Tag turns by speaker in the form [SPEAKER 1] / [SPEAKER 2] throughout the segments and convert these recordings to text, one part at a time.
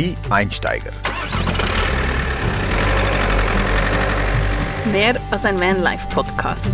[SPEAKER 1] Die Einsteiger.
[SPEAKER 2] Mehr als ein Vanlife-Podcast.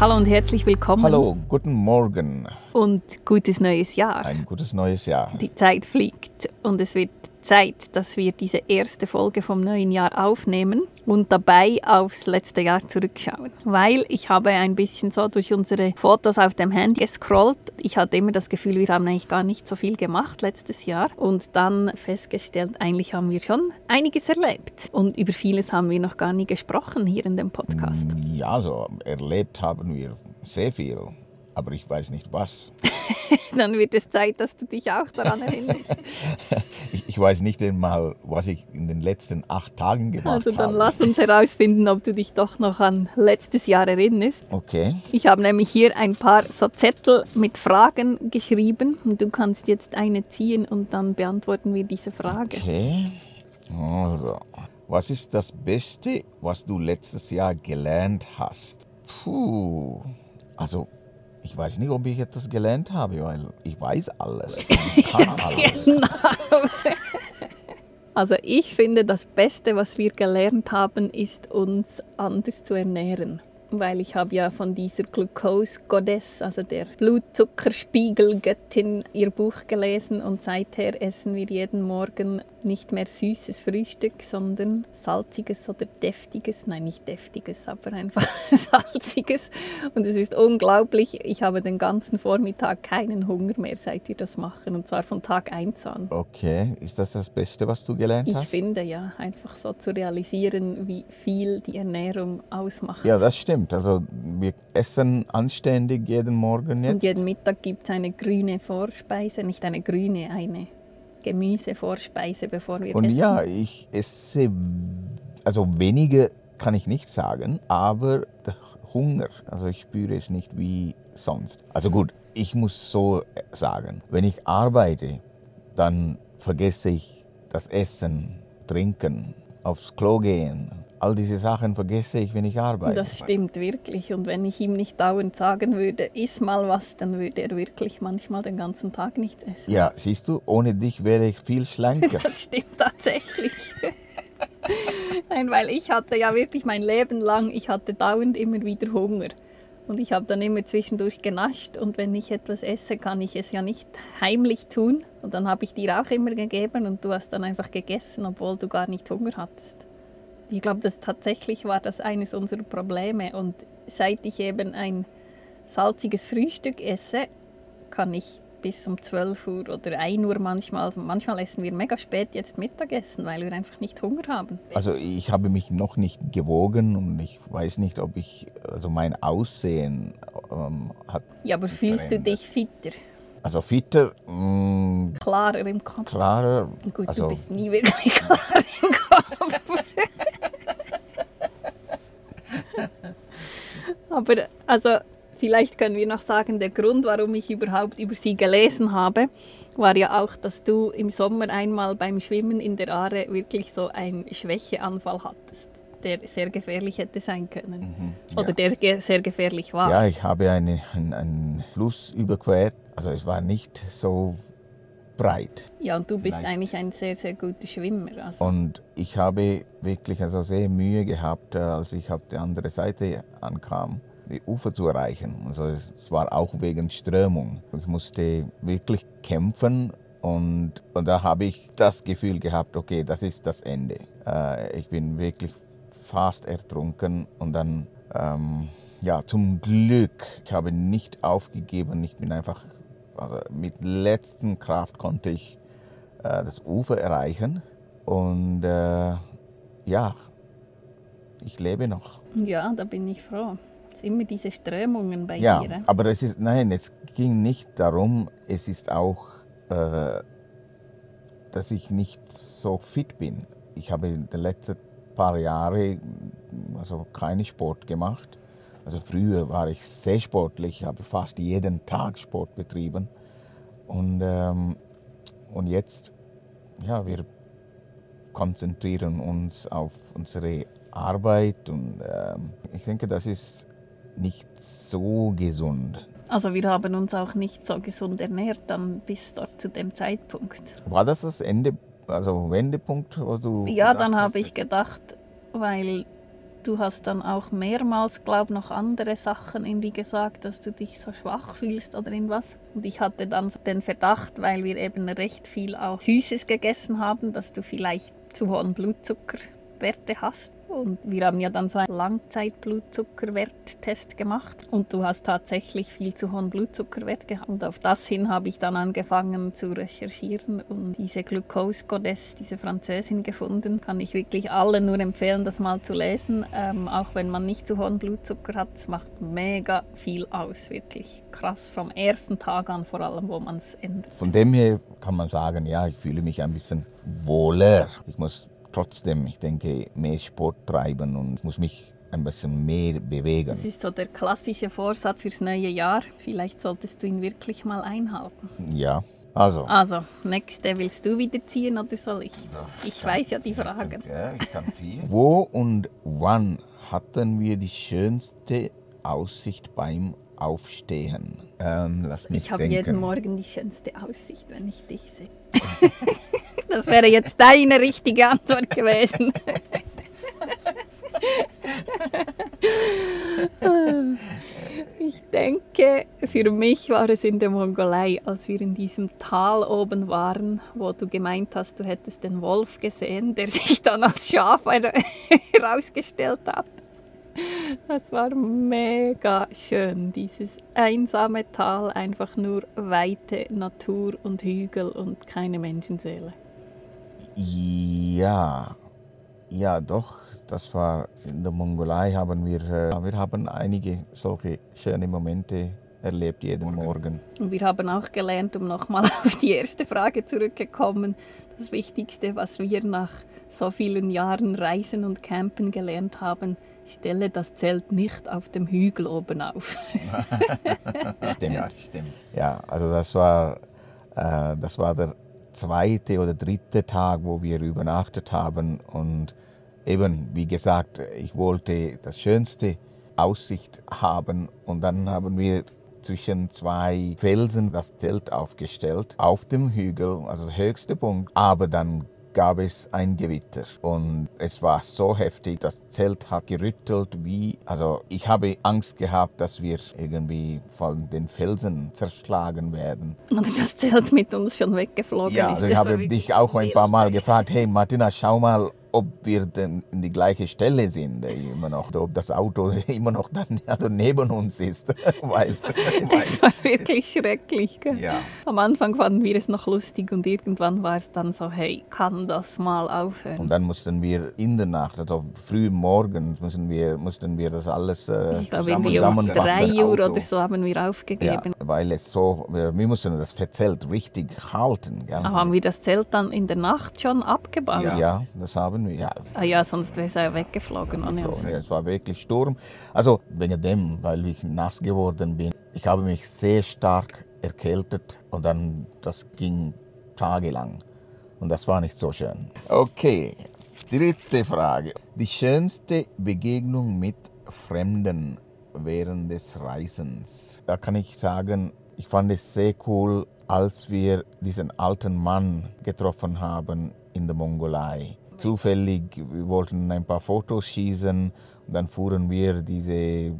[SPEAKER 2] Hallo und herzlich willkommen.
[SPEAKER 1] Hallo, guten Morgen.
[SPEAKER 2] Und gutes neues Jahr.
[SPEAKER 1] Ein gutes neues Jahr.
[SPEAKER 2] Die Zeit fliegt und es wird Zeit, dass wir diese erste Folge vom neuen Jahr aufnehmen und dabei aufs letzte Jahr zurückschauen. Weil ich habe ein bisschen so durch unsere Fotos auf dem Handy gescrollt. Ich hatte immer das Gefühl, wir haben eigentlich gar nicht so viel gemacht letztes Jahr und dann festgestellt, eigentlich haben wir schon einiges erlebt und über vieles haben wir noch gar nie gesprochen hier in dem Podcast.
[SPEAKER 1] Ja, so erlebt haben wir sehr viel, aber ich weiß nicht was.
[SPEAKER 2] dann wird es Zeit, dass du dich auch daran erinnerst.
[SPEAKER 1] ich, ich, weiß nicht einmal, was ich in den letzten acht Tagen gemacht habe.
[SPEAKER 2] Also dann habe. lass uns herausfinden, ob du dich doch noch an letztes Jahr erinnerst.
[SPEAKER 1] Okay.
[SPEAKER 2] Ich habe nämlich hier ein paar so Zettel mit Fragen geschrieben und du kannst jetzt eine ziehen und dann beantworten wir diese Frage.
[SPEAKER 1] Okay. Also, was ist das Beste, was du letztes Jahr gelernt hast? Puh. Also ich weiß nicht, ob ich etwas gelernt habe, weil ich weiß alles. Ich kann alles. genau.
[SPEAKER 2] Also ich finde, das Beste, was wir gelernt haben, ist uns anders zu ernähren weil ich habe ja von dieser Glucose Goddess, also der Blutzuckerspiegelgöttin, ihr Buch gelesen und seither essen wir jeden Morgen nicht mehr süßes Frühstück, sondern salziges oder deftiges, nein nicht deftiges, aber einfach salziges und es ist unglaublich, ich habe den ganzen Vormittag keinen Hunger mehr, seit wir das machen und zwar von Tag 1 an.
[SPEAKER 1] Okay, ist das das Beste, was du gelernt hast?
[SPEAKER 2] Ich finde ja, einfach so zu realisieren, wie viel die Ernährung ausmacht.
[SPEAKER 1] Ja, das stimmt stimmt. Also wir essen anständig jeden Morgen jetzt.
[SPEAKER 2] Und jeden Mittag gibt es eine grüne Vorspeise, nicht eine grüne, eine Gemüsevorspeise, bevor wir
[SPEAKER 1] Und
[SPEAKER 2] essen.
[SPEAKER 1] ja, ich esse, also weniger kann ich nicht sagen, aber Hunger, also ich spüre es nicht wie sonst. Also gut, ich muss so sagen, wenn ich arbeite, dann vergesse ich das Essen, Trinken, aufs Klo gehen, all diese Sachen vergesse ich, wenn ich arbeite.
[SPEAKER 2] Das stimmt wirklich. Und wenn ich ihm nicht dauernd sagen würde, iss mal was, dann würde er wirklich manchmal den ganzen Tag nichts essen.
[SPEAKER 1] Ja, siehst du, ohne dich wäre ich viel schlanker.
[SPEAKER 2] Das stimmt tatsächlich. Nein, weil ich hatte ja wirklich mein Leben lang, ich hatte dauernd immer wieder Hunger. Und ich habe dann immer zwischendurch genascht und wenn ich etwas esse, kann ich es ja nicht heimlich tun. Und dann habe ich dir auch immer gegeben und du hast dann einfach gegessen, obwohl du gar nicht Hunger hattest. Ich glaube, das tatsächlich war das eines unserer Probleme. Und seit ich eben ein salziges Frühstück esse, kann ich bis um 12 Uhr oder 1 Uhr manchmal, manchmal essen wir mega spät jetzt Mittagessen, weil wir einfach nicht Hunger haben.
[SPEAKER 1] Also ich habe mich noch nicht gewogen und ich weiß nicht, ob ich, also mein Aussehen ähm, hat.
[SPEAKER 2] Ja, aber fühlst verändert. du dich fitter?
[SPEAKER 1] Also fitter, mh, mm,
[SPEAKER 2] klarer im Kopf.
[SPEAKER 1] Klarer.
[SPEAKER 2] Gut,
[SPEAKER 1] also,
[SPEAKER 2] du bist nie wirklich klar Aber also vielleicht können wir noch sagen, der Grund, warum ich überhaupt über sie gelesen habe, war ja auch, dass du im Sommer einmal beim Schwimmen in der Aare wirklich so einen Schwächeanfall hattest, der sehr gefährlich hätte sein können. Mhm, ja. Oder der ge sehr gefährlich war.
[SPEAKER 1] Ja, ich habe eine, einen, einen Fluss überquert. Also es war nicht so breit.
[SPEAKER 2] Ja, und du bist Leicht. eigentlich ein sehr, sehr guter Schwimmer.
[SPEAKER 1] Also. Und ich habe wirklich also sehr Mühe gehabt, äh, als ich auf der anderen Seite ankam, die Ufer zu erreichen. Also es war auch wegen Strömung. Ich musste wirklich kämpfen und, und da habe ich das Gefühl gehabt, okay, das ist das Ende. Äh, ich bin wirklich fast ertrunken und dann, ähm, ja, zum Glück, ich habe nicht aufgegeben, ich bin einfach also mit letzter Kraft konnte ich äh, das Ufer erreichen. Und äh, ja, ich lebe noch.
[SPEAKER 2] Ja, da bin ich froh. Es immer diese Strömungen bei
[SPEAKER 1] ja,
[SPEAKER 2] dir. Ja,
[SPEAKER 1] aber es ist, nein, es ging nicht darum, es ist auch, äh, dass ich nicht so fit bin. Ich habe in den letzten paar Jahren also keinen Sport gemacht. Also früher war ich sehr sportlich, habe fast jeden Tag Sport betrieben. Und, ähm, und jetzt, ja, wir konzentrieren uns auf unsere Arbeit und ähm, ich denke, das ist nicht so gesund.
[SPEAKER 2] Also wir haben uns auch nicht so gesund ernährt dann bis dort zu dem Zeitpunkt.
[SPEAKER 1] War das das Ende, also Wendepunkt, wo du?
[SPEAKER 2] Ja, dann habe ich gedacht, weil du hast dann auch mehrmals, glaube noch andere Sachen irgendwie gesagt, dass du dich so schwach fühlst oder irgendwas. Und ich hatte dann den Verdacht, weil wir eben recht viel auch Süßes gegessen haben, dass du vielleicht zu hohen Blutzuckerwerte hast. Und wir haben ja dann so einen Langzeitblutzuckerwerttest gemacht und du hast tatsächlich viel zu hohen Blutzuckerwert gehabt. Und auf das hin habe ich dann angefangen zu recherchieren und diese Glucose Goddess, diese Französin gefunden. Kann ich wirklich allen nur empfehlen, das mal zu lesen, ähm, auch wenn man nicht zu hohen Blutzucker hat. Es macht mega viel aus, wirklich krass vom ersten Tag an vor allem, wo man es ändert.
[SPEAKER 1] Von dem her kann man sagen, ja, ich fühle mich ein bisschen wohler. Ich muss trotzdem, ich denke, mehr Sport treiben und muss mich ein bisschen mehr bewegen.
[SPEAKER 2] Das ist so der klassische Vorsatz fürs neue Jahr. Vielleicht solltest du ihn wirklich mal einhalten.
[SPEAKER 1] Ja, also.
[SPEAKER 2] Also, nächste, willst du wieder ziehen oder soll ich? Ich weiß ja die Fragen.
[SPEAKER 1] Ja, ich kann ziehen. Wo und wann hatten wir die schönste Aussicht beim Aufstehen? Ähm, lass mich
[SPEAKER 2] Ich habe jeden Morgen die schönste Aussicht, wenn ich dich sehe. das wäre jetzt deine richtige Antwort gewesen. Ich denke, für mich war es in der Mongolei, als wir in diesem Tal oben waren, wo du gemeint hast, du hättest den Wolf gesehen, der sich dann als Schaf her- herausgestellt hat. Das war mega schön, dieses einsame Tal, einfach nur weite Natur und Hügel und keine Menschenseele.
[SPEAKER 1] Ja, ja, doch. Das war in der Mongolei haben wir, äh, wir haben einige solche schöne Momente erlebt jeden Morgen.
[SPEAKER 2] Und wir haben auch gelernt, um nochmal auf die erste Frage zurückzukommen, das Wichtigste, was wir nach so vielen Jahren Reisen und Campen gelernt haben, stelle das Zelt nicht auf dem Hügel oben auf.
[SPEAKER 1] Stimmt, stimmt. Ja, also das war, äh, das war der zweite oder dritte Tag, wo wir übernachtet haben und eben, wie gesagt, ich wollte das schönste Aussicht haben und dann haben wir zwischen zwei Felsen das Zelt aufgestellt, auf dem Hügel, also der höchste Punkt, aber dann gab es ein Gewitter und es war so heftig, das Zelt hat gerüttelt wie, also ich habe Angst gehabt, dass wir irgendwie von den Felsen zerschlagen werden.
[SPEAKER 2] Oder das Zelt mit uns schon weggeflogen
[SPEAKER 1] Ja,
[SPEAKER 2] ist.
[SPEAKER 1] also ich habe dich auch ein paar Mal gefragt, hey Martina, schau mal, ob wir denn in die gleiche Stelle sind, äh, immer noch, ob das Auto immer noch dann, also neben uns ist, weißt.
[SPEAKER 2] Das war wirklich schrecklich. Gell?
[SPEAKER 1] Ja.
[SPEAKER 2] Am Anfang fanden wir es noch lustig und irgendwann war es dann so, hey, kann das mal aufhören?
[SPEAKER 1] Und dann mussten wir in der Nacht, also früh morgens, müssen wir, mussten wir das alles äh,
[SPEAKER 2] ich glaube,
[SPEAKER 1] zusammen,
[SPEAKER 2] um drei Uhr oder so haben wir
[SPEAKER 1] Ja,
[SPEAKER 2] aufgegeben.
[SPEAKER 1] weil es so, wir, wir mussten das Zelt richtig halten. Gell?
[SPEAKER 2] Haben wir das Zelt dann in der Nacht schon abgebaut?
[SPEAKER 1] ja. das haben wir, ja.
[SPEAKER 2] Ah ja, sonst wäre es ja weggeflogen.
[SPEAKER 1] So, ja, es war wirklich Sturm. Also wegen dem, weil ich nass geworden bin. Ich habe mich sehr stark erkältet und dann das ging tagelang. Und das war nicht so schön. Okay, dritte Frage. Die schönste Begegnung mit Fremden während des Reisens. Da kann ich sagen, ich fand es sehr cool, als wir diesen alten Mann getroffen haben in der Mongolei. Zufällig, wir wollten ein paar Fotos schießen dann fuhren wir diese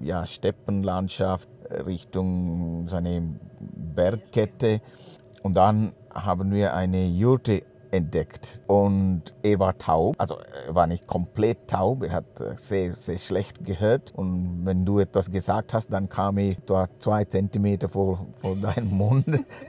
[SPEAKER 1] ja, Steppenlandschaft Richtung so eine Bergkette. Und dann haben wir eine Jurte entdeckt und er war taub, also er war nicht komplett taub, er hat äh, sehr, sehr schlecht gehört und wenn du etwas gesagt hast, dann kam er dort zwei Zentimeter vor, vor deinem Mund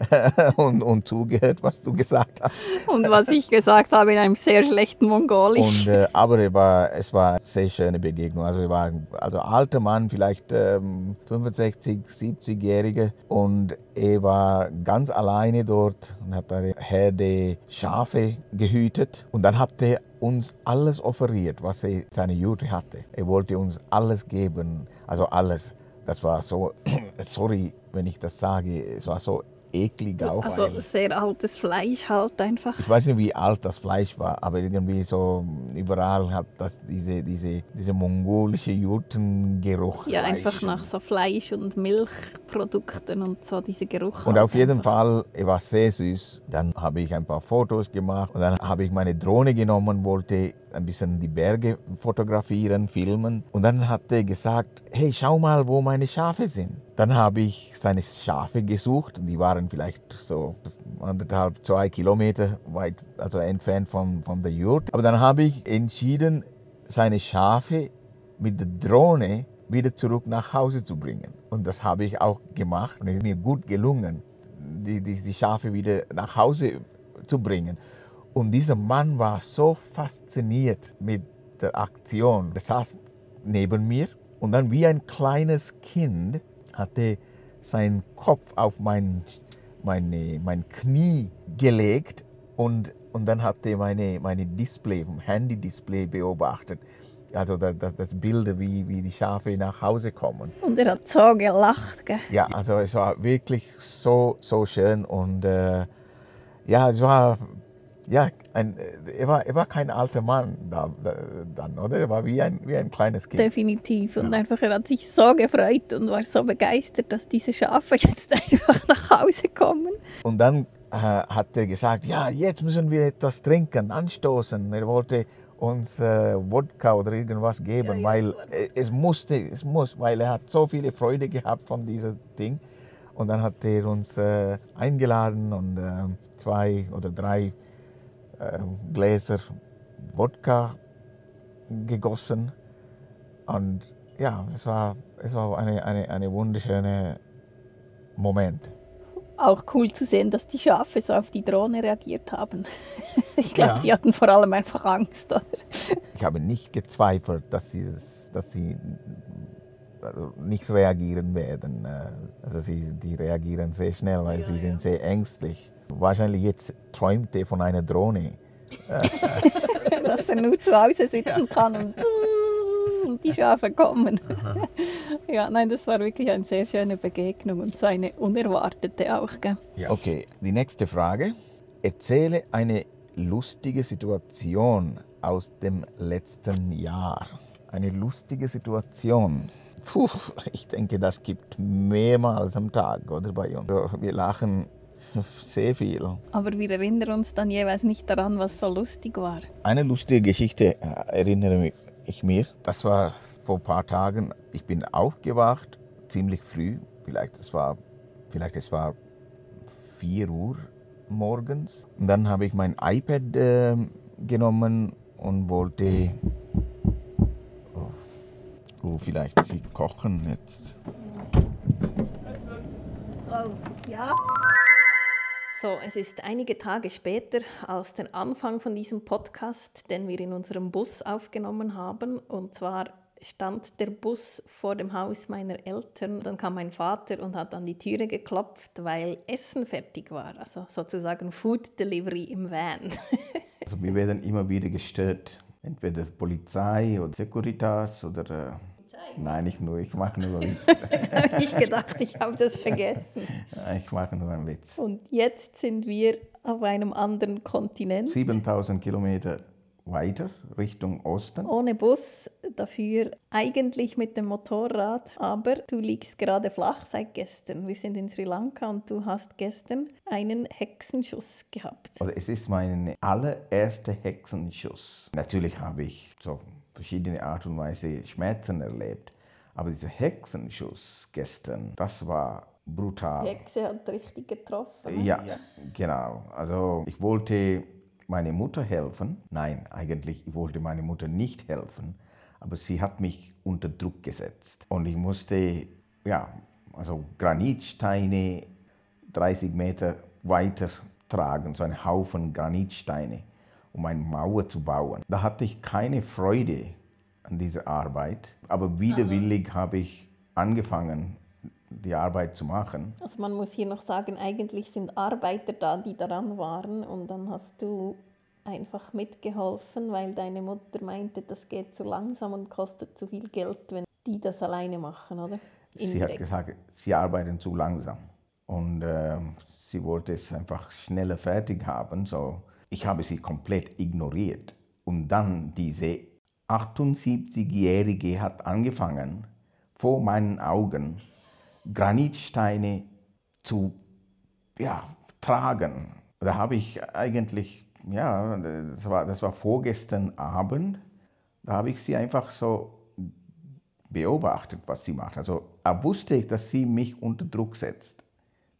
[SPEAKER 1] und, und zugehört, was du gesagt hast.
[SPEAKER 2] Und was ich gesagt habe in einem sehr schlechten Mongolisch.
[SPEAKER 1] Und, äh, aber er war, es war eine sehr schöne Begegnung. Also er war also alter Mann, vielleicht ähm, 65, 70-Jährige und er war ganz alleine dort und hat eine Herde Schafe gehütet. Und dann hat er uns alles offeriert, was er seine Jute hatte. Er wollte uns alles geben, also alles. Das war so, sorry, wenn ich das sage, es war so eklig auch.
[SPEAKER 2] Also
[SPEAKER 1] eigentlich.
[SPEAKER 2] sehr altes Fleisch halt einfach.
[SPEAKER 1] Ich weiß nicht, wie alt das Fleisch war, aber irgendwie so überall hat das diese, diese, diese mongolische Jurtengeruch.
[SPEAKER 2] Ja,
[SPEAKER 1] Fleisch.
[SPEAKER 2] einfach nach so Fleisch und Milchprodukten und so diese Geruch.
[SPEAKER 1] Und
[SPEAKER 2] halt
[SPEAKER 1] auf jeden
[SPEAKER 2] einfach.
[SPEAKER 1] Fall, er war sehr süß. Dann habe ich ein paar Fotos gemacht und dann habe ich meine Drohne genommen, wollte ein bisschen die Berge fotografieren, filmen. Und dann hat er gesagt, hey, schau mal, wo meine Schafe sind. Dann habe ich seine Schafe gesucht die waren vielleicht so anderthalb, zwei Kilometer weit also entfernt von, von der Jurt. Aber dann habe ich entschieden, seine Schafe mit der Drohne wieder zurück nach Hause zu bringen. Und das habe ich auch gemacht und es ist mir gut gelungen, die, die, die Schafe wieder nach Hause zu bringen. Und dieser Mann war so fasziniert mit der Aktion. Er saß neben mir und dann wie ein kleines Kind hatte seinen Kopf auf mein, meine, mein Knie gelegt und, und dann hat er meine, meine Display, Handy-Display beobachtet. Also das, das, Bilder, wie, wie die Schafe nach Hause kommen.
[SPEAKER 2] Und er hat so gelacht. Gell?
[SPEAKER 1] Ja, also es war wirklich so, so schön und äh, ja, es war, ja, ein, er, war, er war kein alter Mann da, da, dann, oder? Er war wie ein, wie ein kleines Kind.
[SPEAKER 2] Definitiv. Und einfach, er hat sich so gefreut und war so begeistert, dass diese Schafe jetzt einfach nach Hause kommen.
[SPEAKER 1] Und dann äh, hat er gesagt, ja, jetzt müssen wir etwas trinken, anstoßen. Er wollte uns äh, Wodka oder irgendwas geben, weil äh, es musste, es muss, weil er hat so viele Freude gehabt von diesem Ding. Und dann hat er uns äh, eingeladen und äh, zwei oder drei äh, Gläser Wodka gegossen. Und ja, es war, es war eine, eine, eine wunderschöne Moment.
[SPEAKER 2] Auch cool zu sehen, dass die Schafe so auf die Drohne reagiert haben. Ich glaube,
[SPEAKER 1] Ja.
[SPEAKER 2] die hatten vor allem einfach Angst. Oder?
[SPEAKER 1] Ich habe nicht gezweifelt, dass sie, dass sie also nicht reagieren werden. Äh, Also sie, die reagieren sehr schnell, weil sie sind sehr ängstlich. Wahrscheinlich jetzt träumt er von einer Drohne.
[SPEAKER 2] dass er nur zu Hause sitzen kann und, und die Schafe kommen. Ja, nein, das war wirklich eine sehr schöne Begegnung und so eine unerwartete auch. Gell?
[SPEAKER 1] Okay, die nächste Frage. Erzähle eine lustige Situation aus dem letzten Jahr. Eine lustige Situation. Puh, ich denke, das gibt mehrmals am Tag, oder bei uns. Wir lachen sehr viel.
[SPEAKER 2] Aber wir erinnern uns dann jeweils nicht daran, was so lustig war.
[SPEAKER 1] Eine lustige Geschichte äh, erinnere ich mir. Das war vor ein paar Tagen. Ich bin aufgewacht, ziemlich früh. Vielleicht es war, vielleicht es war 4 Uhr morgens. Und dann habe ich mein iPad äh, genommen und wollte. Oh, oh, vielleicht sie kochen jetzt.
[SPEAKER 2] Oh, ja. So, es ist einige Tage später als der Anfang von diesem Podcast, den wir in unserem Bus aufgenommen haben. Und zwar stand der Bus vor dem Haus meiner Eltern. Dann kam mein Vater und hat an die Türe geklopft, weil Essen fertig war. Also sozusagen Food Delivery im Van.
[SPEAKER 1] Also wir werden immer wieder gestört. Entweder Polizei oder Securitas oder. Äh, nein, nicht nur, ich mache nur einen Witz.
[SPEAKER 2] Jetzt habe ich gedacht, ich habe das vergessen.
[SPEAKER 1] ich mache nur einen Witz.
[SPEAKER 2] Und jetzt sind wir auf einem anderen Kontinent.
[SPEAKER 1] 7000 Kilometer weiter Richtung Osten.
[SPEAKER 2] Ohne Bus, dafür eigentlich mit dem Motorrad. Aber du liegst gerade flach seit gestern. Wir sind in Sri Lanka und du hast gestern einen Hexenschuss gehabt.
[SPEAKER 1] Also es ist mein allererster Hexenschuss. Natürlich habe ich so verschiedene Art und Weise Schmerzen erlebt. Aber dieser Hexenschuss gestern, das war brutal.
[SPEAKER 2] Die Hexe hat richtig getroffen. ne?
[SPEAKER 1] Ja, genau. Also ich wollte meine Mutter helfen. Nein, eigentlich ich wollte meine Mutter nicht helfen, aber sie hat mich unter Druck gesetzt und ich musste ja, also Granitsteine 30 Meter weiter tragen, so einen Haufen Granitsteine, um eine Mauer zu bauen. Da hatte ich keine Freude an dieser Arbeit, aber widerwillig habe ich angefangen, die Arbeit zu machen.
[SPEAKER 2] Also man muss hier noch sagen, eigentlich sind Arbeiter da, die daran waren und dann hast du einfach mitgeholfen, weil deine Mutter meinte, das geht zu langsam und kostet zu viel Geld, wenn die das alleine machen, oder?
[SPEAKER 1] Sie hat
[SPEAKER 2] Indirekt.
[SPEAKER 1] gesagt, sie arbeiten zu langsam. Und äh, Sie wollte es einfach schneller fertig haben. So, ich habe sie komplett ignoriert. Und dann diese 78-Jährige hat angefangen, vor meinen Augen Granitsteine zu ja, tragen. Da habe ich eigentlich, ja, das war, das war vorgestern Abend, da habe ich sie einfach so beobachtet, was sie macht. Also wusste, dass sie mich unter Druck setzt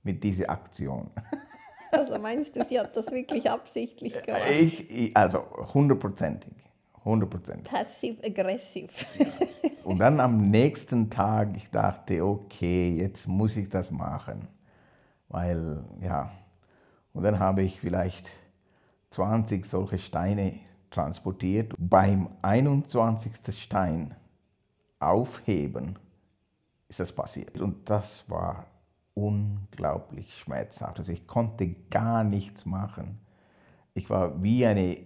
[SPEAKER 1] mit dieser Aktion.
[SPEAKER 2] Also meinst du, sie hat das wirklich absichtlich gemacht?
[SPEAKER 1] Ich, ich also hundertprozentig. Hundertprozentig.
[SPEAKER 2] Passiv-aggressiv.
[SPEAKER 1] Und dann am nächsten Tag, ich dachte, okay, jetzt muss ich das machen. Weil, ja, und dann habe ich vielleicht 20 solche Steine transportiert. Beim 21. Stein aufheben ist das passiert. Und das war unglaublich schmerzhaft. Also ich konnte gar nichts machen. Ich war wie eine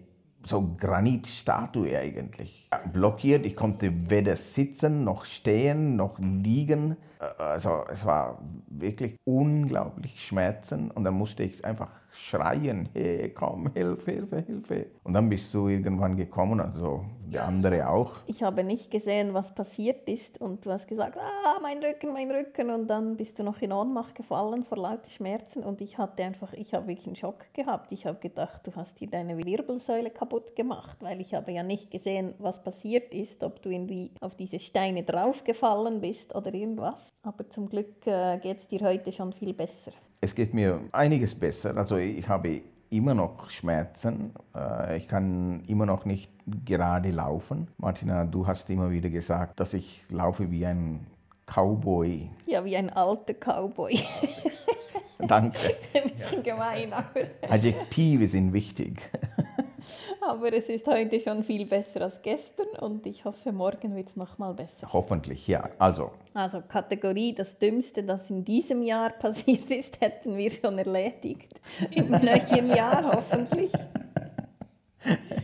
[SPEAKER 1] so Granitstatue eigentlich. Blockiert, ich konnte weder sitzen, noch stehen, noch liegen. Also es war wirklich unglaublich Schmerzen und dann musste ich einfach schreien, hey, komm, Hilfe, Hilfe, Hilfe. Und dann bist du irgendwann gekommen, also der andere auch.
[SPEAKER 2] Ich habe nicht gesehen, was passiert ist und du hast gesagt, ah, mein Rücken, mein Rücken und dann bist du noch in Ohnmacht gefallen vor lauter Schmerzen und ich hatte einfach, ich habe wirklich einen Schock gehabt. Ich habe gedacht, du hast dir deine Wirbelsäule kaputt gemacht, weil ich habe ja nicht gesehen, was passiert ist, ob du irgendwie auf diese Steine draufgefallen bist oder irgendwas. Aber zum Glück äh, geht es dir heute schon viel besser.
[SPEAKER 1] Es geht mir einiges besser. Also ich habe immer noch Schmerzen. Äh, ich kann immer noch nicht gerade laufen. Martina, du hast immer wieder gesagt, dass ich laufe wie ein Cowboy.
[SPEAKER 2] Ja, wie ein alter Cowboy.
[SPEAKER 1] Danke.
[SPEAKER 2] ein bisschen gemein, aber.
[SPEAKER 1] Adjektive sind wichtig.
[SPEAKER 2] Aber es ist heute schon viel besser als gestern und ich hoffe, morgen wird es nochmal besser.
[SPEAKER 1] Hoffentlich, ja. Also.
[SPEAKER 2] Also Kategorie das Dümmste, das in diesem Jahr passiert ist, hätten wir schon erledigt. Im neuen Jahr hoffentlich.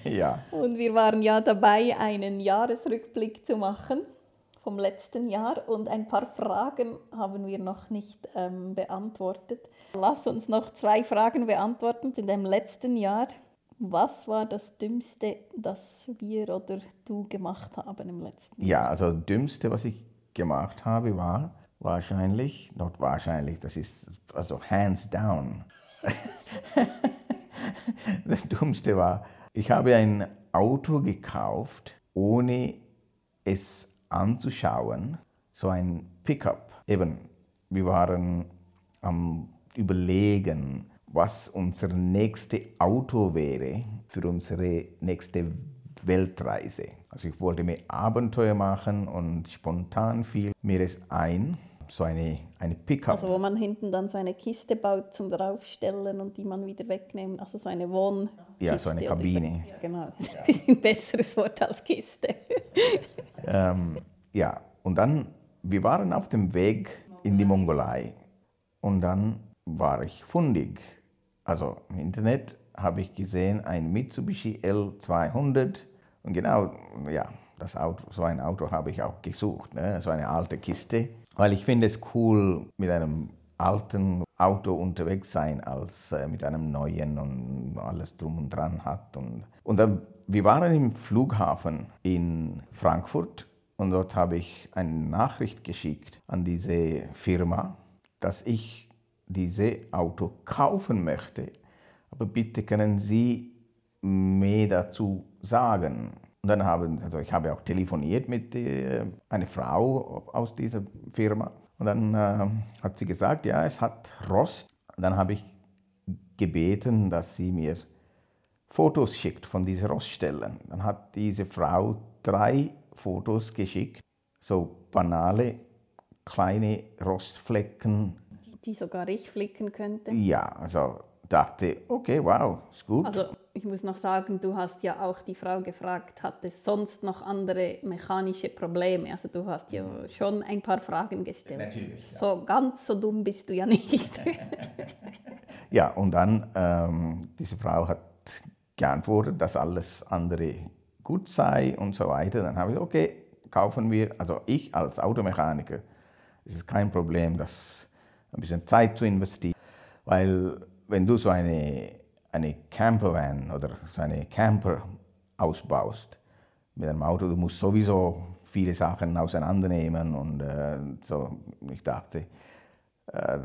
[SPEAKER 1] Ja.
[SPEAKER 2] Und wir waren ja dabei, einen Jahresrückblick zu machen vom letzten Jahr und ein paar Fragen haben wir noch nicht ähm, beantwortet. Lass uns noch zwei Fragen beantworten in dem letzten Jahr. Was war das Dümmste, das wir oder du gemacht haben im letzten Jahr?
[SPEAKER 1] Ja, also das Dümmste, was ich gemacht habe, war wahrscheinlich, not wahrscheinlich, das ist also hands down. das Dümmste war, ich habe ein Auto gekauft, ohne es anzuschauen, so ein Pickup. Eben, wir waren am Überlegen, was unser nächstes Auto wäre für unsere nächste Weltreise. Also ich wollte mir Abenteuer machen und spontan fiel mir es ein, so eine, eine Pickup.
[SPEAKER 2] Also wo man hinten dann so eine Kiste baut zum draufstellen und die man wieder wegnehmen, also so eine Wohn
[SPEAKER 1] Ja, so eine Kabine.
[SPEAKER 2] Ja, genau, das ist ein bisschen besseres Wort als Kiste.
[SPEAKER 1] ähm, ja, und dann, wir waren auf dem Weg in die Mongolei und dann war ich fundig also im Internet habe ich gesehen ein Mitsubishi L200 und genau, ja, das Auto, so ein Auto habe ich auch gesucht, ne? so eine alte Kiste, weil ich finde es cool, mit einem alten Auto unterwegs sein, als äh, mit einem neuen und alles drum und dran hat. Und, und dann, wir waren im Flughafen in Frankfurt und dort habe ich eine Nachricht geschickt an diese Firma, dass ich dieses Auto kaufen möchte, aber bitte können Sie mehr dazu sagen. Und dann haben, also ich habe auch telefoniert mit äh, einer Frau aus dieser Firma und dann äh, hat sie gesagt, ja, es hat Rost. dann habe ich gebeten, dass sie mir Fotos schickt von diesen Roststellen. Dann hat diese Frau drei Fotos geschickt, so banale kleine Rostflecken
[SPEAKER 2] die sogar ich flicken könnte.
[SPEAKER 1] Ja, also dachte, okay, wow, ist gut.
[SPEAKER 2] Also ich muss noch sagen, du hast ja auch die Frau gefragt, hat es sonst noch andere mechanische Probleme? Also du hast ja schon ein paar Fragen gestellt.
[SPEAKER 1] Natürlich. Ja.
[SPEAKER 2] So ganz so dumm bist du ja nicht.
[SPEAKER 1] ja, und dann, ähm, diese Frau hat geantwortet, dass alles andere gut sei und so weiter. Dann habe ich, okay, kaufen wir, also ich als Automechaniker, es ist kein Problem, dass ein bisschen Zeit zu investieren. Weil wenn du so eine, eine Campervan oder so eine Camper ausbaust mit einem Auto, du musst sowieso viele Sachen auseinandernehmen und äh, so. Ich dachte, äh,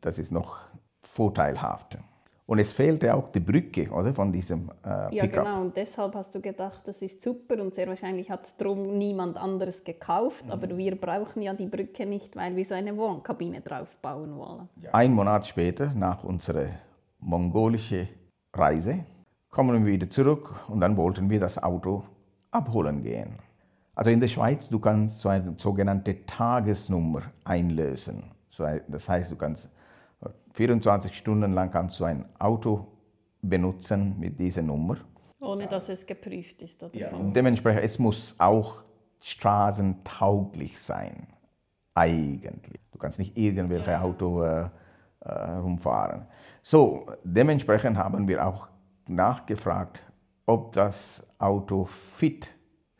[SPEAKER 1] das ist noch vorteilhaft. Und es fehlte auch die Brücke oder, von diesem äh,
[SPEAKER 2] Ja, genau. Und deshalb hast du gedacht, das ist super. Und sehr wahrscheinlich hat es darum niemand anderes gekauft. Mhm. Aber wir brauchen ja die Brücke nicht, weil wir so eine Wohnkabine drauf bauen wollen.
[SPEAKER 1] Ein Monat später, nach unserer mongolischen Reise, kommen wir wieder zurück und dann wollten wir das Auto abholen gehen. Also in der Schweiz, du kannst so eine sogenannte Tagesnummer einlösen. Das heißt, du kannst 24 Stunden lang kannst du ein Auto benutzen mit dieser Nummer.
[SPEAKER 2] Ohne dass es geprüft ist.
[SPEAKER 1] Oder ja. Dementsprechend, es muss auch straßentauglich sein. Eigentlich. Du kannst nicht irgendwelche ja. Auto äh, äh, rumfahren. So, dementsprechend haben wir auch nachgefragt, ob das Auto fit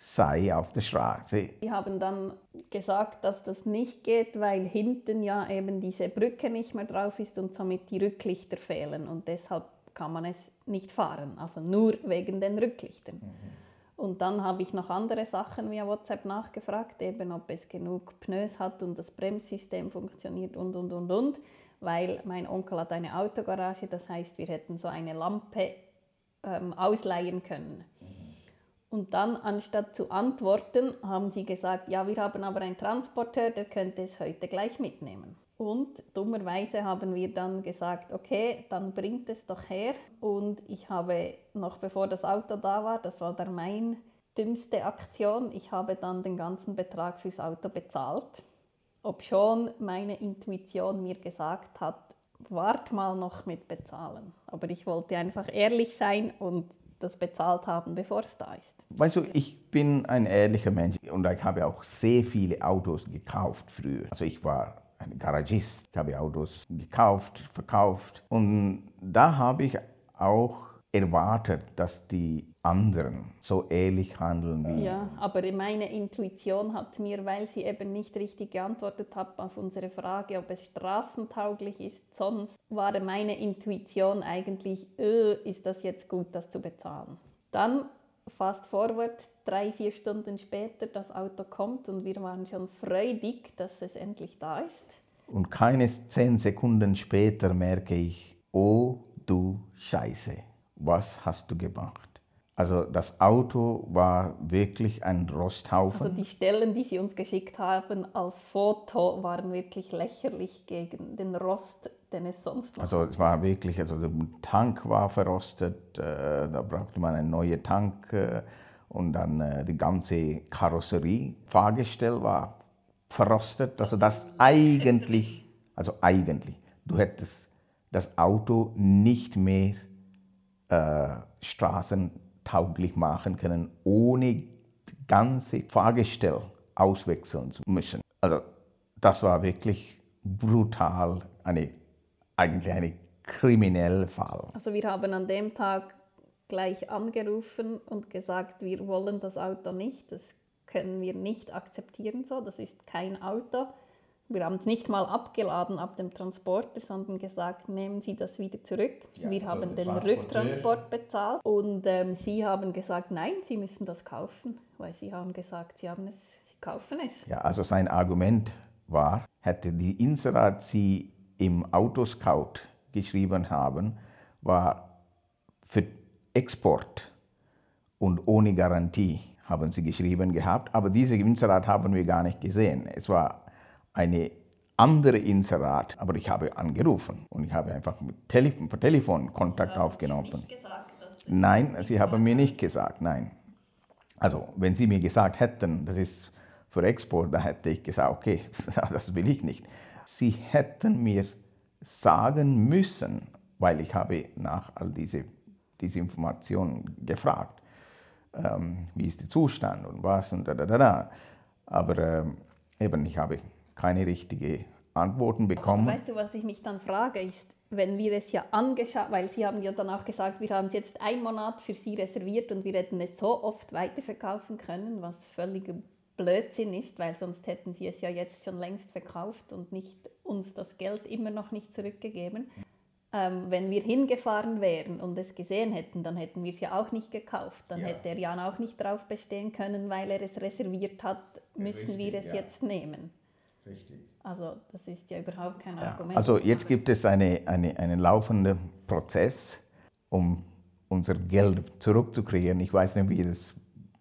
[SPEAKER 1] sei auf der Straße.
[SPEAKER 2] Sie haben dann gesagt, dass das nicht geht, weil hinten ja eben diese Brücke nicht mehr drauf ist und somit die Rücklichter fehlen und deshalb kann man es nicht fahren, also nur wegen den Rücklichtern. Mhm. Und dann habe ich noch andere Sachen via WhatsApp nachgefragt, eben ob es genug Pneus hat und das Bremssystem funktioniert und und und und, weil mein Onkel hat eine Autogarage, das heißt, wir hätten so eine Lampe ähm, ausleihen können. Und dann, anstatt zu antworten, haben sie gesagt, ja, wir haben aber einen Transporteur, der könnte es heute gleich mitnehmen. Und dummerweise haben wir dann gesagt, okay, dann bringt es doch her. Und ich habe noch bevor das Auto da war, das war dann meine dümmste Aktion, ich habe dann den ganzen Betrag fürs Auto bezahlt. Ob schon meine Intuition mir gesagt hat, wart mal noch mit bezahlen. Aber ich wollte einfach ehrlich sein und das bezahlt haben, bevor es da ist.
[SPEAKER 1] Weißt du, ich bin ein ehrlicher Mensch und ich habe auch sehr viele Autos gekauft früher. Also ich war ein Garagist, ich habe Autos gekauft, verkauft und da habe ich auch erwartet, dass die anderen so ehrlich handeln wie.
[SPEAKER 2] Ja, aber meine Intuition hat mir, weil sie eben nicht richtig geantwortet hat auf unsere Frage, ob es straßentauglich ist, sonst war meine Intuition eigentlich, äh, ist das jetzt gut, das zu bezahlen. Dann fast forward, drei, vier Stunden später, das Auto kommt und wir waren schon freudig, dass es endlich da ist.
[SPEAKER 1] Und keine zehn Sekunden später merke ich, oh du Scheiße, was hast du gemacht? Also das Auto war wirklich ein Rosthaufen.
[SPEAKER 2] Also die Stellen, die Sie uns geschickt haben als Foto, waren wirklich lächerlich gegen den Rost, den es sonst
[SPEAKER 1] noch Also es war wirklich, also der Tank war verrostet, äh, da brauchte man einen neuen Tank äh, und dann äh, die ganze Karosserie, Fahrgestell war verrostet. Also das eigentlich, also eigentlich, du hättest das Auto nicht mehr äh, Straßen tauglich machen können, ohne ganze Fahrgestell auswechseln zu müssen. Also das war wirklich brutal, eine, eigentlich ein krimineller Fall.
[SPEAKER 2] Also wir haben an dem Tag gleich angerufen und gesagt, wir wollen das Auto nicht, das können wir nicht akzeptieren so, das ist kein Auto. Wir haben es nicht mal abgeladen ab dem Transporter, sondern gesagt, nehmen Sie das wieder zurück. Ja, wir haben den Rücktransport bezahlt und ähm, Sie haben gesagt, nein, Sie müssen das kaufen, weil Sie haben gesagt, Sie, haben es, Sie kaufen es.
[SPEAKER 1] Ja, also sein Argument war, hätte die Inserat Sie im Autoscout geschrieben haben, war für Export und ohne Garantie haben sie geschrieben gehabt, aber diese Inserat haben wir gar nicht gesehen. Es war eine andere Inserat, aber ich habe angerufen und ich habe einfach mit Telefon, per Telefon Kontakt Sie aufgenommen. Nicht gesagt, nein, Sie haben mir nicht gesagt, nein. Also, wenn Sie mir gesagt hätten, das ist für Export, dann hätte ich gesagt, okay, das will ich nicht. Sie hätten mir sagen müssen, weil ich habe nach all diese, diese Informationen gefragt, ähm, wie ist der Zustand und was und da, da, da, da. Aber ähm, eben, ich habe keine richtige Antworten bekommen.
[SPEAKER 2] weißt du, was ich mich dann frage, ist, wenn wir es ja angeschaut, weil Sie haben ja dann auch gesagt, wir haben es jetzt einen Monat für Sie reserviert und wir hätten es so oft weiterverkaufen können, was völlig Blödsinn ist, weil sonst hätten Sie es ja jetzt schon längst verkauft und nicht uns das Geld immer noch nicht zurückgegeben. ähm, wenn wir hingefahren wären und es gesehen hätten, dann hätten wir es ja auch nicht gekauft. Dann
[SPEAKER 1] Ja.
[SPEAKER 2] hätte er Jan auch nicht drauf bestehen können, weil er es reserviert hat, müssen wir
[SPEAKER 1] richtig,
[SPEAKER 2] es
[SPEAKER 1] ja.
[SPEAKER 2] jetzt nehmen.
[SPEAKER 1] Richtig.
[SPEAKER 2] Also das ist ja überhaupt kein
[SPEAKER 1] Ja.
[SPEAKER 2] Argument.
[SPEAKER 1] Also jetzt gibt es eine, eine, einen laufenden Prozess, um unser Geld zurückzukriegen. Ich weiß nicht, wie, das,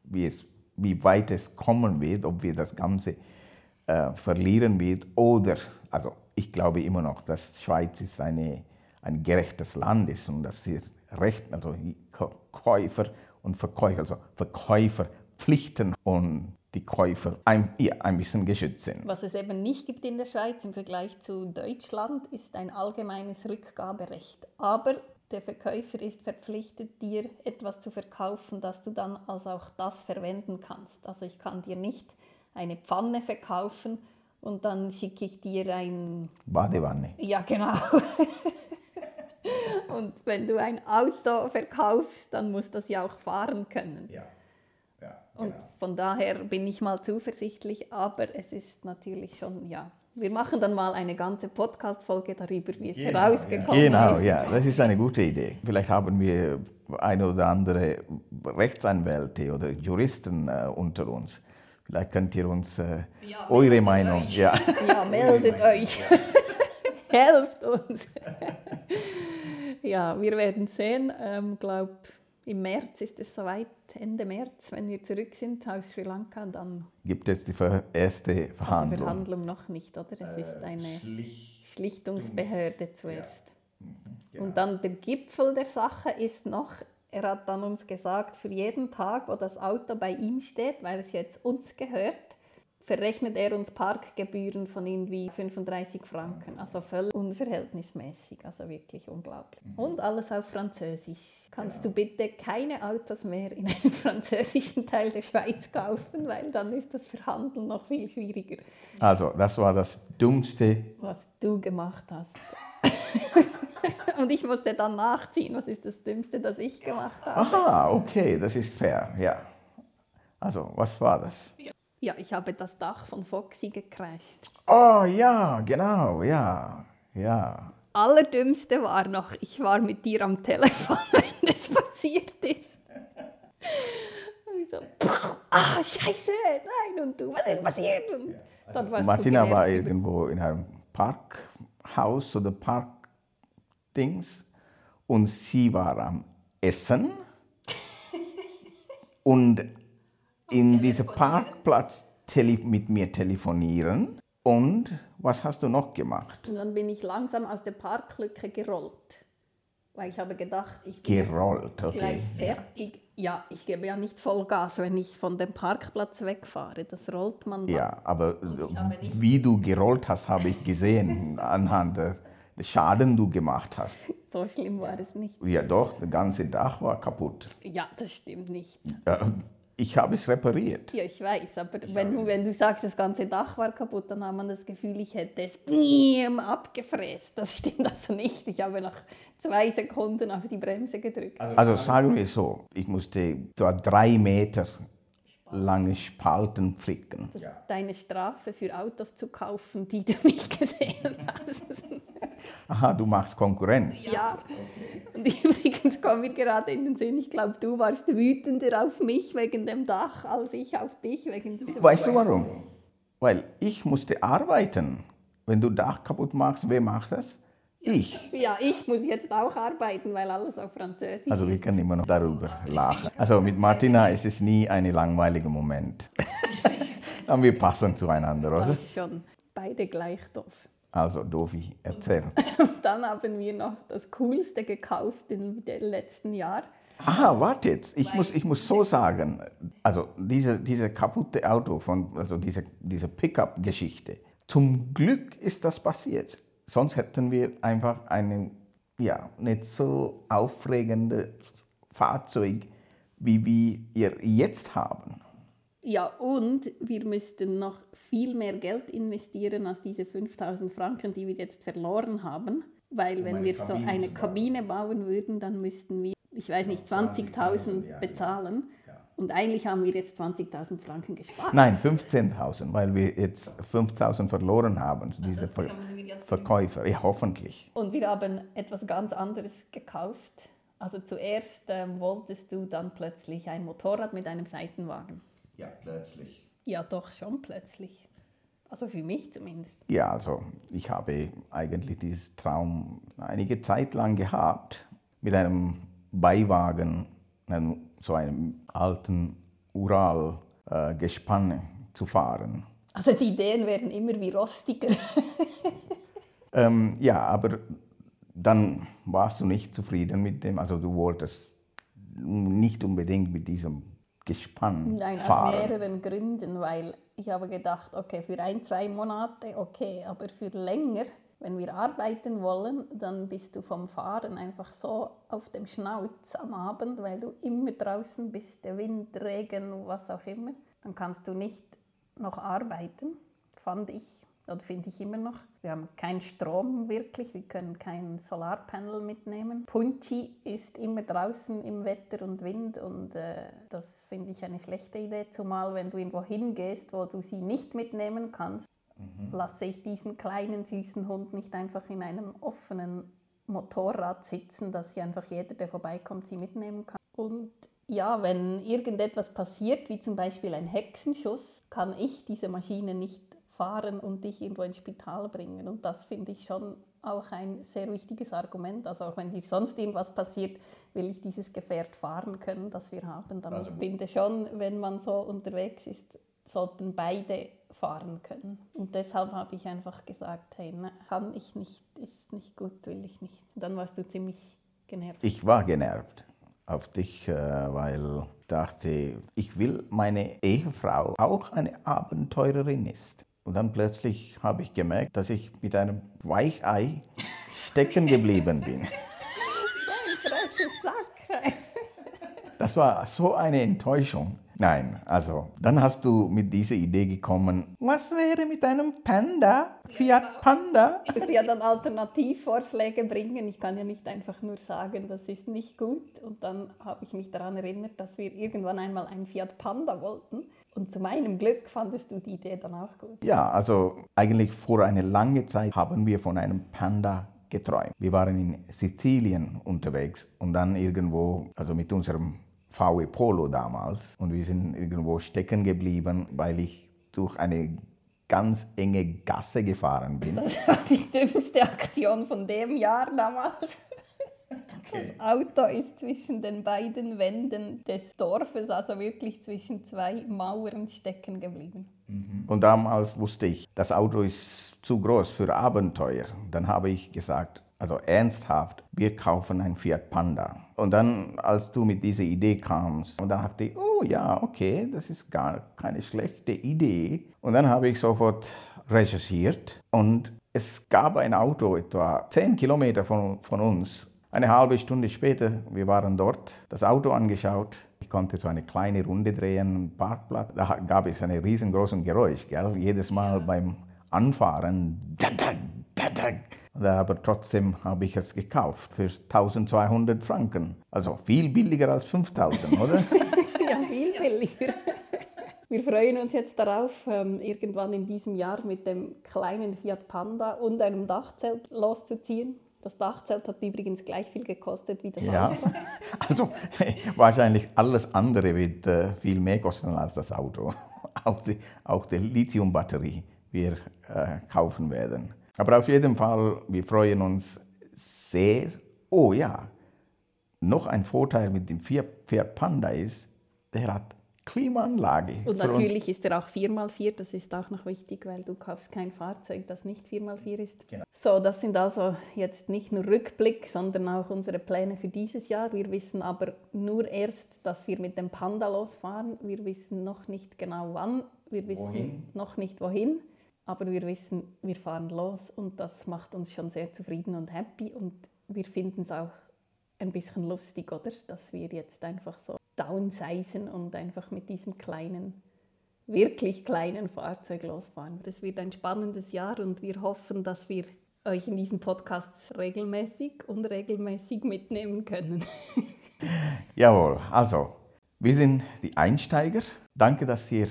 [SPEAKER 1] wie, es, wie weit es kommen wird, ob wir das Ganze äh, verlieren wird oder, also ich glaube immer noch, dass Schweiz ist eine, ein gerechtes Land ist und dass sie Recht, also Käufer und Verkäufer, also Verkäufer Pflichten und die Käufer ein, ja, ein bisschen geschützt sind.
[SPEAKER 2] Was es eben nicht gibt in der Schweiz im Vergleich zu Deutschland, ist ein allgemeines Rückgaberecht. Aber der Verkäufer ist verpflichtet, dir etwas zu verkaufen, das du dann als auch das verwenden kannst. Also ich kann dir nicht eine Pfanne verkaufen und dann schicke ich dir ein...
[SPEAKER 1] Badewanne.
[SPEAKER 2] Ja, genau. und wenn du ein Auto verkaufst, dann muss das ja auch fahren können.
[SPEAKER 1] Ja. Ja
[SPEAKER 2] Und von daher bin ich mal zuversichtlich, aber es ist natürlich schon, ja. Wir machen dann mal eine ganze Podcast-Folge darüber, wie es herausgekommen
[SPEAKER 1] Genau,
[SPEAKER 2] ist.
[SPEAKER 1] ja, das ist eine gute Idee. Vielleicht haben wir eine oder andere Rechtsanwälte oder Juristen äh, unter uns. Vielleicht könnt ihr uns äh,
[SPEAKER 2] Ja,
[SPEAKER 1] eure Meinung,
[SPEAKER 2] euch.
[SPEAKER 1] ja,
[SPEAKER 2] Ja, meldet euch. Helft uns. ja, wir werden sehen. Ich ähm, glaube, im März ist es soweit, Ende März, wenn wir zurück sind aus Sri Lanka, dann
[SPEAKER 1] gibt es die erste
[SPEAKER 2] also
[SPEAKER 1] Verhandlung.
[SPEAKER 2] Verhandlung noch nicht, oder? Es ist eine Schlichtungsbehörde zuerst. Und dann der Gipfel der Sache ist noch, er hat dann uns gesagt, für jeden Tag, wo das Auto bei ihm steht, weil es jetzt uns gehört, verrechnet er uns Parkgebühren von irgendwie 35 Franken. Also völlig unverhältnismäßig, also wirklich unglaublich. Und alles auf Französisch. Kannst du bitte keine Autos mehr in einem französischen Teil der Schweiz kaufen, weil dann ist das Verhandeln noch viel schwieriger,
[SPEAKER 1] Also, das war das Dummste.
[SPEAKER 2] was du gemacht hast. Und ich musste dann nachziehen, was ist das Dümmste, das ich gemacht habe.
[SPEAKER 1] Aha, okay, das ist fair, ja. Also, was war das?
[SPEAKER 2] Ja, ich habe das Dach von Foxy gecrasht.
[SPEAKER 1] Oh ja, genau, ja, ja.
[SPEAKER 2] Allerdümmste war noch, ich war mit dir am Telefon, wenn das passiert ist. Und ich so, ah, scheiße, nein, und du, was ist passiert? Und dann warst
[SPEAKER 1] Martina war irgendwo in einem Parkhaus oder Parkdings und sie war am Essen und in diesem Parkplatz mit mir telefonieren. Und was hast du noch gemacht?
[SPEAKER 2] Und dann bin ich langsam aus der Parklücke gerollt. Weil ich habe gedacht, ich bin
[SPEAKER 1] Gerollt, okay.
[SPEAKER 2] gleich fertig. Ja, ich gebe ja nicht Vollgas, wenn ich von dem Parkplatz wegfahre. Das rollt man dann.
[SPEAKER 1] Ja, aber
[SPEAKER 2] nicht-
[SPEAKER 1] wie du gerollt hast, habe ich gesehen anhand der des Schaden du gemacht hast.
[SPEAKER 2] So schlimm war es nicht.
[SPEAKER 1] Ja doch, das ganze Dach war kaputt.
[SPEAKER 2] Ja, das stimmt nicht.
[SPEAKER 1] Äh, Ich habe es repariert.
[SPEAKER 2] Ja, ich weiß, aber wenn, du- wenn du sagst, das ganze Dach war kaputt, dann hat man das Gefühl, ich hätte es abgefräst. Das stimmt also nicht. Ich habe nach zwei Sekunden auf die Bremse gedrückt.
[SPEAKER 1] Also sagen wir so, ich musste so drei Meter lange Spalten flicken.
[SPEAKER 2] Das ist deine Strafe für Autos zu kaufen, die du nicht gesehen hast.
[SPEAKER 1] Aha, du machst Konkurrenz.
[SPEAKER 2] Ja. Und übrigens kommt mir gerade in den Sinn, ich glaube, du warst wütender auf mich wegen dem Dach, als ich auf dich wegen diesem
[SPEAKER 1] Weißt du warum? Weil ich musste arbeiten. Wenn du Dach kaputt machst, wer macht das? Ich.
[SPEAKER 2] Ja, ich muss jetzt auch arbeiten, weil alles auf Französisch
[SPEAKER 1] Also wir
[SPEAKER 2] ist.
[SPEAKER 1] können immer noch darüber lachen. Also mit Martina ist es nie ein langweiliger Moment. Aber wir passen zueinander, oder?
[SPEAKER 2] Schon beide gleich doof.
[SPEAKER 1] Also Dovi, erzähl.
[SPEAKER 2] Und dann haben wir noch das Coolste gekauft im letzten Jahr.
[SPEAKER 1] Aha, warte jetzt. Ich muss, ich muss so sagen, also diese, diese kaputte Auto, von, also diese, diese Pickup-Geschichte, zum Glück ist das passiert. Sonst hätten wir einfach ein ja, nicht so aufregendes Fahrzeug, wie wir jetzt haben.
[SPEAKER 2] Ja, und wir müssten noch viel mehr Geld investieren als diese 5000 Franken, die wir jetzt verloren haben. Weil wenn
[SPEAKER 1] eine
[SPEAKER 2] wir so
[SPEAKER 1] Kabine
[SPEAKER 2] eine
[SPEAKER 1] zu bauen.
[SPEAKER 2] Kabine bauen würden, dann müssten wir, ich weiß nicht, 20.000 bezahlen. Und eigentlich haben wir jetzt 20.000 Franken gespart.
[SPEAKER 1] Nein, 15.000, weil wir jetzt 5.000 verloren haben, diese Ver Verkäufer. Ja, hoffentlich.
[SPEAKER 2] Und wir haben etwas ganz anderes gekauft. Also zuerst ähm, wolltest du dann plötzlich ein Motorrad mit einem Seitenwagen.
[SPEAKER 1] Ja, plötzlich.
[SPEAKER 2] Ja, doch schon plötzlich. Also für mich zumindest.
[SPEAKER 1] Ja, also ich habe eigentlich diesen Traum einige Zeit lang gehabt, mit einem Beiwagen, einem, so einem alten Ural-Gespann zu fahren.
[SPEAKER 2] Also die Ideen werden immer wie rostiger.
[SPEAKER 1] Ähm, ja, aber dann warst du nicht zufrieden mit dem, also du wolltest nicht unbedingt mit diesem Gespann
[SPEAKER 2] Nein, aus
[SPEAKER 1] fahren.
[SPEAKER 2] mehreren Gründen, weil ich habe gedacht, okay, für ein, zwei Monate okay, aber für länger, wenn wir arbeiten wollen, dann bist du vom Fahren einfach so auf dem Schnauz am Abend, weil du immer draußen bist, der Wind, Regen, was auch immer. Dann kannst du nicht noch arbeiten, fand ich oder finde ich immer noch. Wir haben keinen Strom wirklich, wir können kein Solarpanel mitnehmen. Punchi ist immer draußen im Wetter und Wind und äh, das finde ich eine schlechte Idee, zumal wenn du irgendwo hingehst, wo du sie nicht mitnehmen kannst, lasse ich diesen kleinen süßen Hund nicht einfach in einem offenen Motorrad sitzen, dass sie einfach jeder, der vorbeikommt, sie mitnehmen kann. Und ja, wenn irgendetwas passiert, wie zum Beispiel ein Hexenschuss, kann ich diese Maschine nicht fahren und dich irgendwo ins Spital bringen. Und das finde ich schon auch ein sehr wichtiges Argument. Also auch wenn dir sonst irgendwas passiert, will ich dieses Gefährt fahren können, das wir haben. Dann
[SPEAKER 1] Also
[SPEAKER 2] ich finde schon, wenn man so unterwegs ist, sollten beide fahren können. Und deshalb habe ich einfach gesagt, hey, ne, kann ich nicht, ist nicht gut, will ich nicht. Dann warst du ziemlich genervt.
[SPEAKER 1] Ich war genervt auf dich, äh, weil ich dachte, ich will meine Ehefrau auch eine Abenteurerin ist. Und dann plötzlich habe ich gemerkt, dass ich mit einem Weichei stecken geblieben bin. Das war so eine Enttäuschung. Nein, also dann hast du mit dieser Idee gekommen, was wäre mit einem Panda, Fiat Panda?
[SPEAKER 2] Ich muss ja dann Alternativvorschläge bringen. Ich kann ja nicht einfach nur sagen, das ist nicht gut. Und dann habe ich mich daran erinnert, dass wir irgendwann einmal einen Fiat Panda wollten. Und zu meinem Glück fandest du die Idee dann auch gut.
[SPEAKER 1] Ja, also eigentlich vor einer langen Zeit haben wir von einem Panda geträumt. Wir waren in Sizilien unterwegs und dann irgendwo, also mit unserem VW Polo damals, und wir sind irgendwo stecken geblieben, weil ich durch eine ganz enge Gasse gefahren bin.
[SPEAKER 2] Das war die dümmste Aktion von dem Jahr damals. Das Auto ist zwischen den beiden Wänden des Dorfes, also wirklich zwischen zwei Mauern stecken geblieben.
[SPEAKER 1] Und damals wusste ich, das Auto ist zu groß für Abenteuer. Dann habe ich gesagt, also ernsthaft, wir kaufen ein Fiat Panda. Und dann, als du mit dieser Idee kamst, und dann dachte ich, oh ja, okay, das ist gar keine schlechte Idee. Und dann habe ich sofort recherchiert und es gab ein Auto etwa 10 Kilometer von, von uns. Eine halbe Stunde später, wir waren dort, das Auto angeschaut. Ich konnte so eine kleine Runde drehen, Parkplatz. Da gab es einen riesengroßen Geräusch, gell? jedes Mal beim Anfahren. Aber trotzdem habe ich es gekauft für 1200 Franken. Also viel billiger als 5000, oder?
[SPEAKER 2] Ja, viel billiger. Wir freuen uns jetzt darauf, ähm, irgendwann in diesem Jahr mit dem kleinen Fiat Panda und einem Dachzelt loszuziehen. Das Dachzelt hat übrigens gleich viel gekostet wie das
[SPEAKER 1] ja,
[SPEAKER 2] Auto.
[SPEAKER 1] also wahrscheinlich alles andere wird äh, viel mehr kosten als das Auto. Auch die, auch die Lithiumbatterie wir äh, kaufen werden. Aber auf jeden Fall, wir freuen uns sehr. Oh ja, noch ein Vorteil mit dem Fiat, Panda ist, der hat Klimaanlage.
[SPEAKER 2] Und
[SPEAKER 1] uns-
[SPEAKER 2] natürlich ist er auch 4x4, das ist auch noch wichtig, weil du kaufst kein Fahrzeug, das nicht 4x4 ist.
[SPEAKER 1] Genau.
[SPEAKER 2] So, das sind also jetzt nicht nur Rückblick, sondern auch unsere Pläne für dieses Jahr. Wir wissen aber nur erst, dass wir mit dem Panda losfahren. Wir wissen noch nicht genau wann, wir wissen
[SPEAKER 1] Wohin?
[SPEAKER 2] noch nicht wohin, aber wir wissen, wir fahren los und das macht uns schon sehr zufrieden und happy und wir finden es auch ein bisschen lustig, oder? Dass wir jetzt einfach so downsizen und einfach mit diesem kleinen, wirklich kleinen Fahrzeug losfahren. Das wird ein spannendes Jahr und wir hoffen, dass wir euch in diesen Podcasts regelmäßig und regelmäßig mitnehmen können.
[SPEAKER 1] Jawohl, also Wir sind die Einsteiger. Danke, dass ihr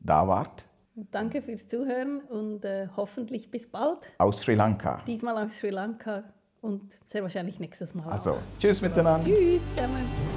[SPEAKER 1] da wart.
[SPEAKER 2] Danke fürs Zuhören und äh, hoffentlich bis bald.
[SPEAKER 1] Aus Sri Lanka.
[SPEAKER 2] Diesmal aus Sri Lanka und sehr wahrscheinlich nächstes Mal.
[SPEAKER 1] Also, tschüss miteinander.
[SPEAKER 2] Tschüss zusammen.